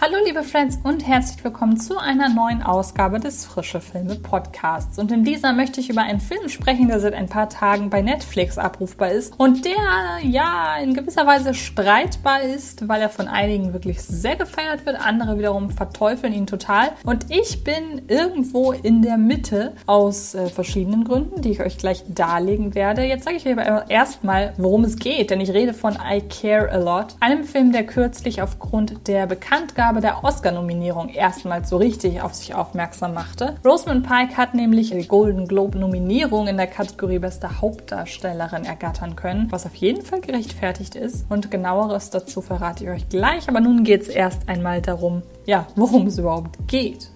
Hallo liebe Friends und herzlich willkommen zu einer neuen Ausgabe des Frische Filme Podcasts. Und in dieser möchte ich über einen Film sprechen, der seit ein paar Tagen bei Netflix abrufbar ist und der ja in gewisser Weise streitbar ist, weil er von einigen wirklich sehr gefeiert wird, andere wiederum verteufeln ihn total. Und ich bin irgendwo in der Mitte aus äh, verschiedenen Gründen, die ich euch gleich darlegen werde. Jetzt sage ich euch aber erstmal, worum es geht, denn ich rede von I Care a Lot, einem Film, der kürzlich aufgrund der Bekanntgabe Vergabe der Oscar-Nominierung erstmals so richtig auf sich aufmerksam machte. Rosamund Pike hat nämlich die Golden Globe-Nominierung in der Kategorie Beste Hauptdarstellerin ergattern können, was auf jeden Fall gerechtfertigt ist. Und genaueres dazu verrate ich euch gleich. Aber nun geht es erst einmal darum, ja, worum es überhaupt geht.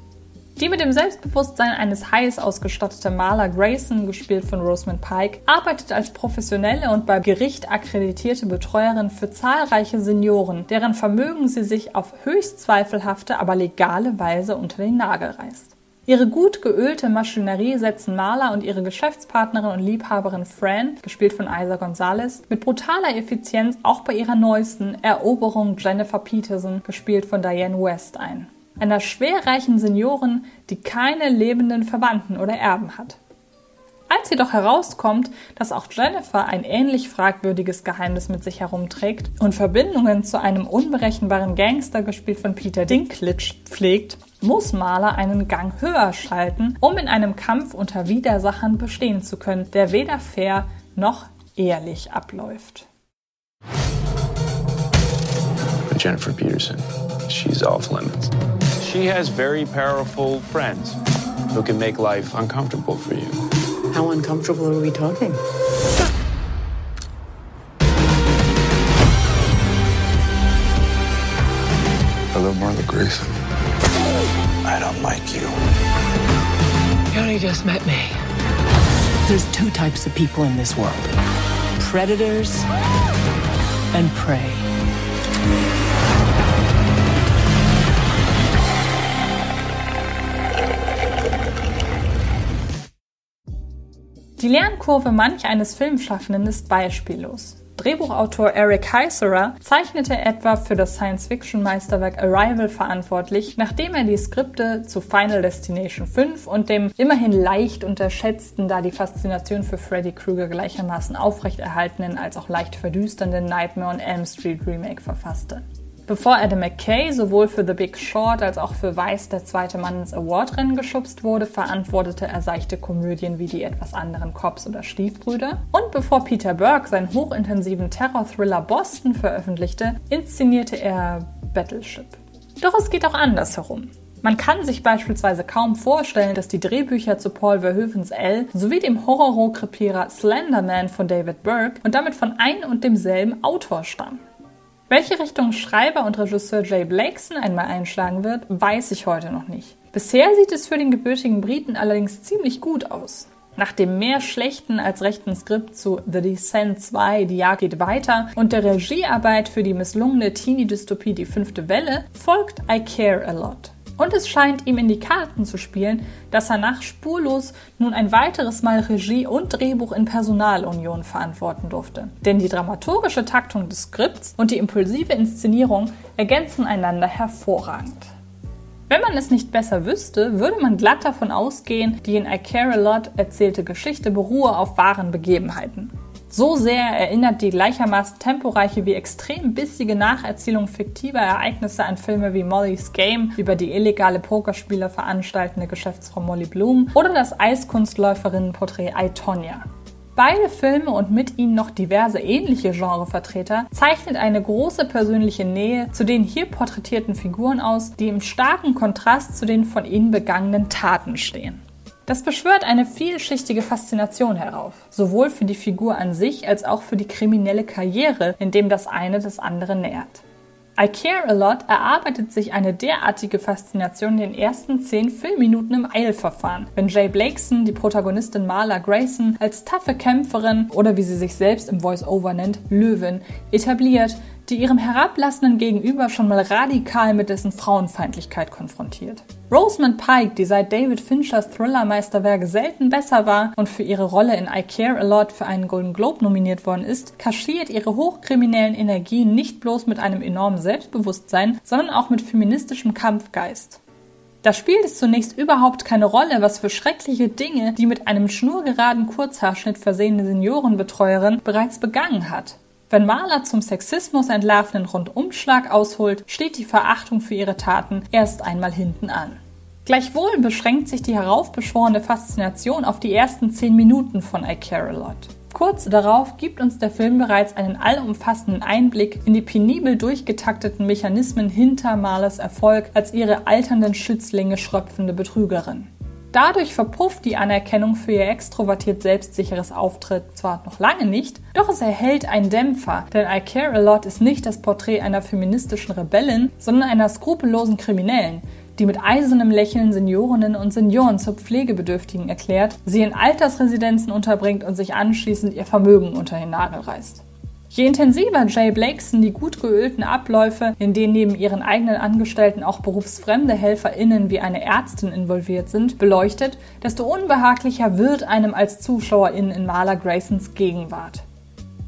Die mit dem Selbstbewusstsein eines Hais ausgestattete Marla Grayson, gespielt von Rosamund Pike, arbeitet als professionelle und bei Gericht akkreditierte Betreuerin für zahlreiche Senioren, deren Vermögen sie sich auf höchst zweifelhafte, aber legale Weise unter den Nagel reißt. Ihre gut geölte Maschinerie setzen Marla und ihre Geschäftspartnerin und Liebhaberin Fran, gespielt von Isa Gonzalez, mit brutaler Effizienz auch bei ihrer neuesten Eroberung Jennifer Peterson, gespielt von Diane West, ein einer schwerreichen Seniorin, die keine lebenden Verwandten oder Erben hat. Als jedoch herauskommt, dass auch Jennifer ein ähnlich fragwürdiges Geheimnis mit sich herumträgt und Verbindungen zu einem unberechenbaren Gangster, gespielt von Peter Dinklage, pflegt, muss Marla einen Gang höher schalten, um in einem Kampf unter Widersachern bestehen zu können, der weder fair noch ehrlich abläuft. Jennifer Peterson, she's off limits. She has very powerful friends who can make life uncomfortable for you. How uncomfortable are we talking? Hello, Marla Grayson. I don't like you. You only just met me. There's two types of people in this world predators and prey. Die Lernkurve manch eines Filmschaffenden ist beispiellos. Drehbuchautor Eric Heisserer zeichnete etwa für das Science-Fiction-Meisterwerk Arrival verantwortlich, nachdem er die Skripte zu Final Destination 5 und dem immerhin leicht unterschätzten, da die Faszination für Freddy Krueger gleichermaßen aufrechterhaltenen als auch leicht verdüsternden Nightmare on Elm Street Remake verfasste. Bevor Adam McKay sowohl für The Big Short als auch für Weiß der zweite Mann ins Awardrennen geschubst wurde, verantwortete er seichte Komödien wie die etwas anderen Cops oder Stiefbrüder. Und bevor Peter Burke seinen hochintensiven Terror-Thriller Boston veröffentlichte, inszenierte er Battleship. Doch es geht auch andersherum. Man kann sich beispielsweise kaum vorstellen, dass die Drehbücher zu Paul Verhoevens L sowie dem Horror-Rohkrepierer Slenderman von David Burke und damit von ein und demselben Autor stammen. Welche Richtung Schreiber und Regisseur Jay Blakeson einmal einschlagen wird, weiß ich heute noch nicht. Bisher sieht es für den gebürtigen Briten allerdings ziemlich gut aus. Nach dem mehr schlechten als rechten Skript zu The Descent 2, Die Jagd geht weiter und der Regiearbeit für die misslungene Teenie-Dystopie Die fünfte Welle folgt I Care a Lot. Und es scheint ihm in die Karten zu spielen, dass er nach Spurlos nun ein weiteres Mal Regie und Drehbuch in Personalunion verantworten durfte. Denn die dramaturgische Taktung des Skripts und die impulsive Inszenierung ergänzen einander hervorragend. Wenn man es nicht besser wüsste, würde man glatt davon ausgehen, die in I Care a Lot erzählte Geschichte beruhe auf wahren Begebenheiten. So sehr erinnert die gleichermaßen temporeiche wie extrem bissige Nacherzählung fiktiver Ereignisse an Filme wie Molly's Game über die illegale Pokerspieler veranstaltende Geschäftsfrau Molly Bloom oder das Eiskunstläuferinnenporträt I. Beide Filme und mit ihnen noch diverse ähnliche Genrevertreter zeichnet eine große persönliche Nähe zu den hier porträtierten Figuren aus, die im starken Kontrast zu den von ihnen begangenen Taten stehen. Das beschwört eine vielschichtige Faszination herauf, sowohl für die Figur an sich als auch für die kriminelle Karriere, in dem das eine das andere nährt. I Care a Lot erarbeitet sich eine derartige Faszination in den ersten zehn Filmminuten im Eilverfahren, wenn Jay Blakeson die Protagonistin Marla Grayson als taffe Kämpferin oder wie sie sich selbst im Voice-Over nennt, Löwin, etabliert, die ihrem herablassenden Gegenüber schon mal radikal mit dessen Frauenfeindlichkeit konfrontiert. Rosamund Pike, die seit David Finchers Thriller-Meisterwerke selten besser war und für ihre Rolle in I Care a Lot für einen Golden Globe nominiert worden ist, kaschiert ihre hochkriminellen Energien nicht bloß mit einem enormen Selbstbewusstsein, sondern auch mit feministischem Kampfgeist. Da spielt es zunächst überhaupt keine Rolle, was für schreckliche Dinge die mit einem schnurgeraden Kurzhaarschnitt versehene Seniorenbetreuerin bereits begangen hat. Wenn Marla zum Sexismus entlarvenden Rundumschlag ausholt, steht die Verachtung für ihre Taten erst einmal hinten an. Gleichwohl beschränkt sich die heraufbeschworene Faszination auf die ersten zehn Minuten von I Care a Lot. Kurz darauf gibt uns der Film bereits einen allumfassenden Einblick in die penibel durchgetakteten Mechanismen hinter Marles Erfolg als ihre alternden Schützlinge schröpfende Betrügerin. Dadurch verpufft die Anerkennung für ihr extrovertiert selbstsicheres Auftritt zwar noch lange nicht, doch es erhält einen Dämpfer, denn I Care a Lot ist nicht das Porträt einer feministischen Rebellin, sondern einer skrupellosen Kriminellen, die mit eisernem Lächeln Seniorinnen und Senioren zur Pflegebedürftigen erklärt, sie in Altersresidenzen unterbringt und sich anschließend ihr Vermögen unter den Nagel reißt. Je intensiver Jay Blakeson die gut geölten Abläufe, in denen neben ihren eigenen Angestellten auch berufsfremde HelferInnen wie eine Ärztin involviert sind, beleuchtet, desto unbehaglicher wird einem als ZuschauerIn in Marla Graysons Gegenwart.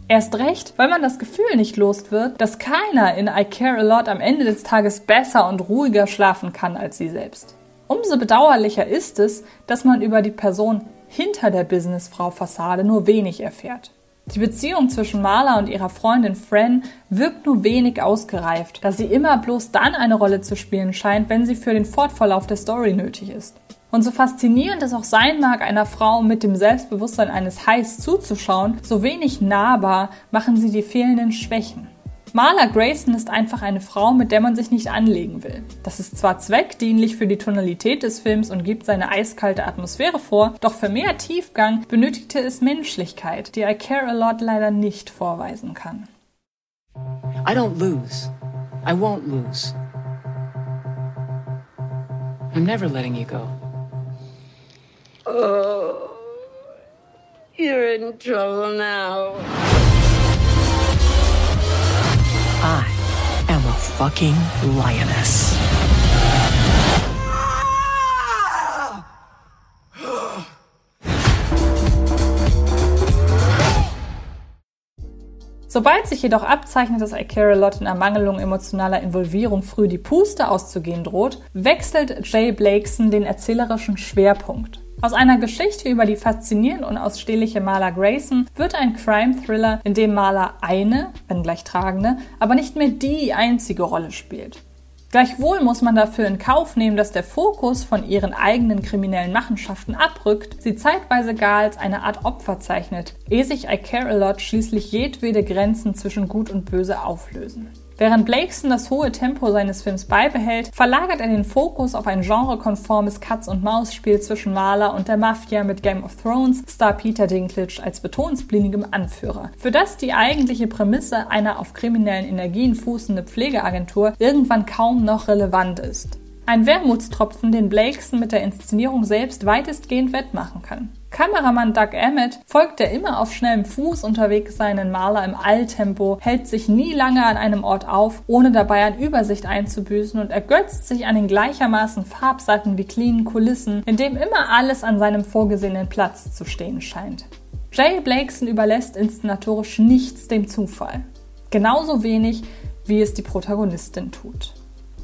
Erst recht, weil man das Gefühl nicht los wird, dass keiner in I Care a Lot am Ende des Tages besser und ruhiger schlafen kann als sie selbst. Umso bedauerlicher ist es, dass man über die Person hinter der Businessfrau-Fassade nur wenig erfährt. Die Beziehung zwischen Marla und ihrer Freundin Fran wirkt nur wenig ausgereift, da sie immer bloß dann eine Rolle zu spielen scheint, wenn sie für den Fortverlauf der Story nötig ist. Und so faszinierend es auch sein mag, einer Frau mit dem Selbstbewusstsein eines Hais zuzuschauen, so wenig nahbar machen sie die fehlenden Schwächen. Marla Grayson ist einfach eine Frau, mit der man sich nicht anlegen will. Das ist zwar zweckdienlich für die Tonalität des Films und gibt seine eiskalte Atmosphäre vor, doch für mehr Tiefgang benötigte es Menschlichkeit, die I Care a Lot leider nicht vorweisen kann. I don't lose. I won't lose. I'm never letting you go. Oh, you're in trouble now. Fucking lioness. Sobald sich jedoch abzeichnet, dass I Care a Lot in Ermangelung emotionaler Involvierung früh die Puste auszugehen droht, wechselt Jay Blakeson den erzählerischen Schwerpunkt. Aus einer Geschichte über die faszinierend unausstehliche Marla Grayson wird ein Crime-Thriller, in dem Marla eine, wenn gleich tragende, aber nicht mehr die einzige Rolle spielt. Gleichwohl muss man dafür in Kauf nehmen, dass der Fokus von ihren eigenen kriminellen Machenschaften abrückt, sie zeitweise gar als eine Art Opfer zeichnet, ehe sich I Care a Lot schließlich jedwede Grenzen zwischen Gut und Böse auflösen. Während Blakeson das hohe Tempo seines Films beibehält, verlagert er den Fokus auf ein genrekonformes Katz-und-Maus-Spiel zwischen Marla und der Mafia mit Game of Thrones Star Peter Dinklage als betonsblinigem Anführer, für das die eigentliche Prämisse einer auf kriminellen Energien fußende Pflegeagentur irgendwann kaum noch relevant ist. Ein Wermutstropfen, den Blakeson mit der Inszenierung selbst weitestgehend wettmachen kann. Kameramann Doug Emmett folgt der immer auf schnellem Fuß unterwegs seinen Maler im Alltempo, hält sich nie lange an einem Ort auf, ohne dabei an Übersicht einzubüßen und ergötzt sich an den gleichermaßen farbsatten wie cleanen Kulissen, in dem immer alles an seinem vorgesehenen Platz zu stehen scheint. Jay Blakeson überlässt inszenatorisch nichts dem Zufall. Genauso wenig, wie es die Protagonistin tut.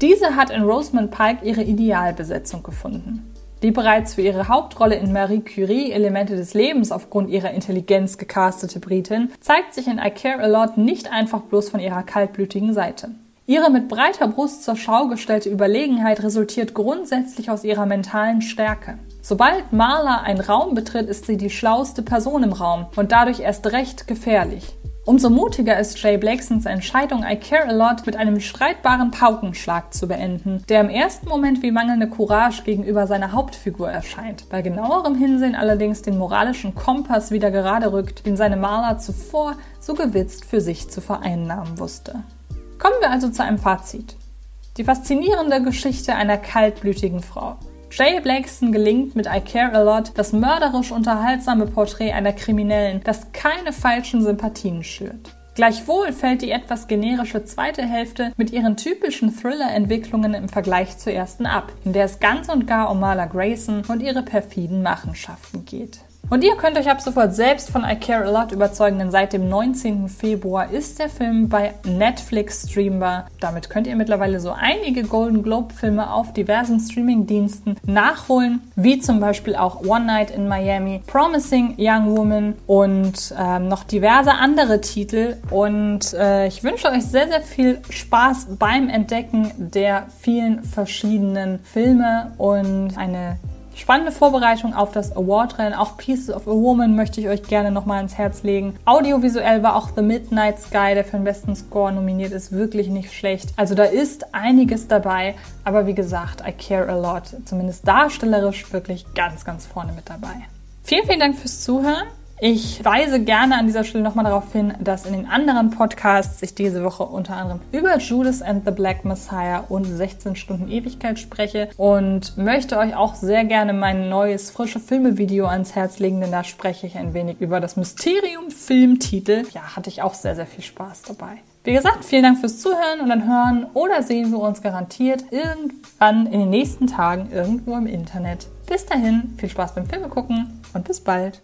Diese hat in Rosamund Pike ihre Idealbesetzung gefunden. Die bereits für ihre Hauptrolle in Marie Curie Elemente des Lebens aufgrund ihrer Intelligenz gecastete Britin zeigt sich in I Care a Lot nicht einfach bloß von ihrer kaltblütigen Seite. Ihre mit breiter Brust zur Schau gestellte Überlegenheit resultiert grundsätzlich aus ihrer mentalen Stärke. Sobald Marla einen Raum betritt, ist sie die schlauste Person im Raum und dadurch erst recht gefährlich. Umso mutiger ist Jay Blakesons Entscheidung, I Care a Lot mit einem streitbaren Paukenschlag zu beenden, der im ersten Moment wie mangelnde Courage gegenüber seiner Hauptfigur erscheint, bei genauerem Hinsehen allerdings den moralischen Kompass wieder gerade rückt, den seine Maler zuvor so gewitzt für sich zu vereinnahmen wusste. Kommen wir also zu einem Fazit. Die faszinierende Geschichte einer kaltblütigen Frau. Jay Blakeson gelingt mit I Care a Lot das mörderisch unterhaltsame Porträt einer Kriminellen, das keine falschen Sympathien schürt. Gleichwohl fällt die etwas generische zweite Hälfte mit ihren typischen Thriller-Entwicklungen im Vergleich zur ersten ab, in der es ganz und gar um Marla Grayson und ihre perfiden Machenschaften geht. Und ihr könnt euch ab sofort selbst von I Care A Lot überzeugen, denn seit dem 19. Februar ist der Film bei Netflix streambar. Damit könnt ihr mittlerweile so einige Golden Globe Filme auf diversen Streaming-Diensten nachholen, wie zum Beispiel auch One Night in Miami, Promising Young Woman und ähm, noch diverse andere Titel. Und äh, ich wünsche euch sehr, sehr viel Spaß beim Entdecken der vielen verschiedenen Filme und eine Spannende Vorbereitung auf das Award-Rennen. Auch Pieces of a Woman möchte ich euch gerne nochmal ans Herz legen. Audiovisuell war auch The Midnight Sky, der für den besten Score nominiert ist, wirklich nicht schlecht. Also da ist einiges dabei. Aber wie gesagt, I care a lot. Zumindest darstellerisch wirklich ganz, ganz vorne mit dabei. Vielen, vielen Dank fürs Zuhören. Ich weise gerne an dieser Stelle nochmal darauf hin, dass in den anderen Podcasts ich diese Woche unter anderem über Judas and the Black Messiah und 16 Stunden Ewigkeit spreche und möchte euch auch sehr gerne mein neues frische Filme-Video ans Herz legen, denn da spreche ich ein wenig über das Mysterium-Filmtitel. Ja, hatte ich auch sehr, sehr viel Spaß dabei. Wie gesagt, vielen Dank fürs Zuhören und dann hören oder sehen wir uns garantiert irgendwann in den nächsten Tagen irgendwo im Internet. Bis dahin, viel Spaß beim Filme gucken und bis bald.